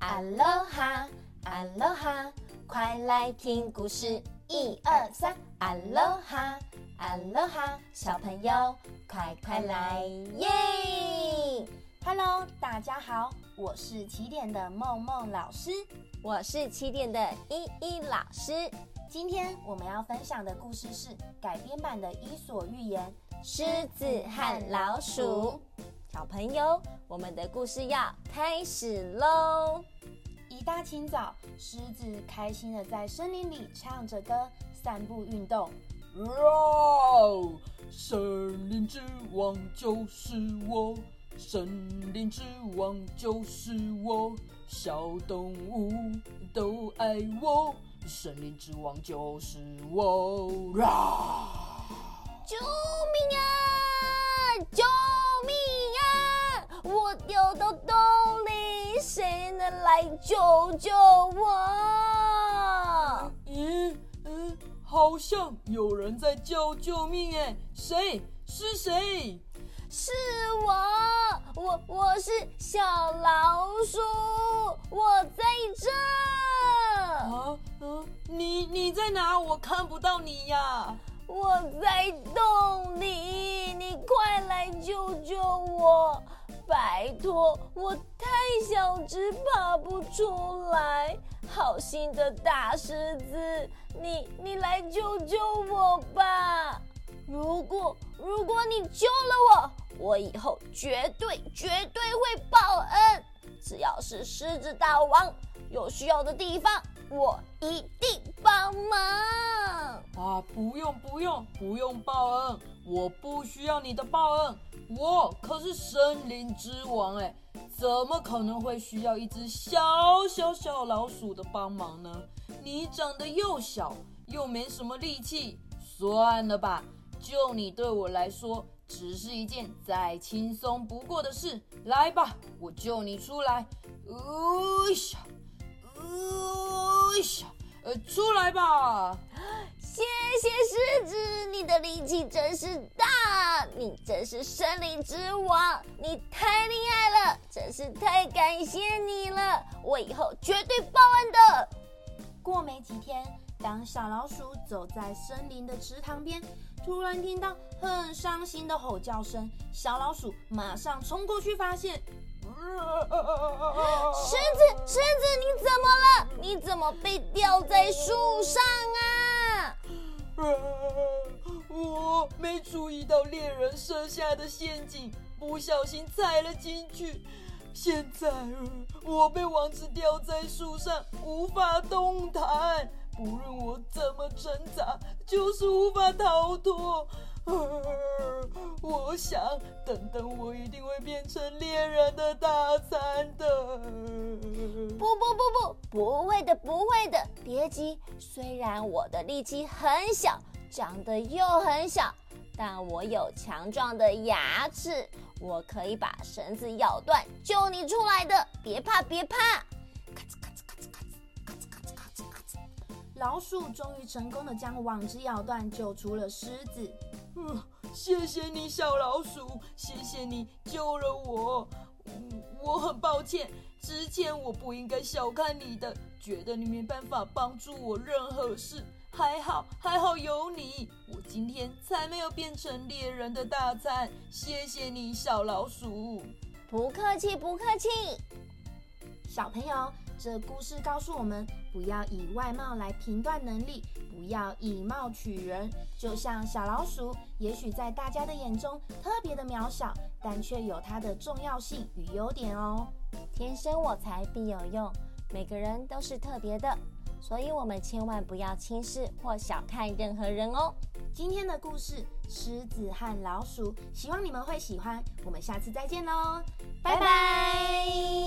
阿罗哈，阿罗哈，快来听故事，一二三，阿罗哈，阿罗哈，小朋友快快来耶！Hello，大家好，我是起点的梦梦老师，我是起点的依依老师。今天我们要分享的故事是改编版的《伊索寓言》《狮子和老鼠》。小朋友，我们的故事要开始喽！一大清早，狮子开心的在森林里唱着歌，散步运动。哇！森林之王就是我，森林之王就是我，小动物都爱我，森林之王就是我！啊！救命啊！掉到洞里，谁能来救救我？咦，嗯，好像有人在叫救命哎，谁？是谁？是我，我我是小老鼠，我在这。啊，啊，你你在哪？我看不到你呀。我在洞里，你快来救救我！拜托，我太小只，爬不出来。好心的大狮子，你你来救救我吧！如果如果你救了我，我以后绝对绝对会报恩。只要是狮子大王有需要的地方，我一定帮忙。不用不用不用报恩，我不需要你的报恩。我可是森林之王哎，怎么可能会需要一只小小小老鼠的帮忙呢？你长得又小又没什么力气，算了吧，救你对我来说只是一件再轻松不过的事。来吧，我救你出来。哎呀，哎呀，呃，出来吧。谢谢狮子，你的力气真是大，你真是森林之王，你太厉害了，真是太感谢你了，我以后绝对报恩的。过没几天，当小老鼠走在森林的池塘边，突然听到很伤心的吼叫声，小老鼠马上冲过去，发现，狮子，狮子，你怎么了？你怎么被吊在树上啊？啊我没注意到猎人设下的陷阱，不小心踩了进去。现在我被王子吊在树上，无法动弹。不论我怎么挣扎，就是无法逃脱。我想等等我一定会变成猎人的大餐的。不不不不不会的不会的别急虽然我的力气很小长得又很小但我有强壮的牙齿我可以把绳子咬断救你出来的别怕别怕。老鼠终于成功的将网子咬断救出了狮子嗯谢谢你，小老鼠，谢谢你救了我。我很抱歉，之前我不应该小看你的，觉得你没办法帮助我任何事。还好，还好有你，我今天才没有变成猎人的大餐。谢谢你，小老鼠。不客气，不客气。小朋友，这故事告诉我们，不要以外貌来评断能力。不要以貌取人，就像小老鼠，也许在大家的眼中特别的渺小，但却有它的重要性与优点哦。天生我材必有用，每个人都是特别的，所以我们千万不要轻视或小看任何人哦。今天的故事《狮子和老鼠》，希望你们会喜欢。我们下次再见喽，拜拜。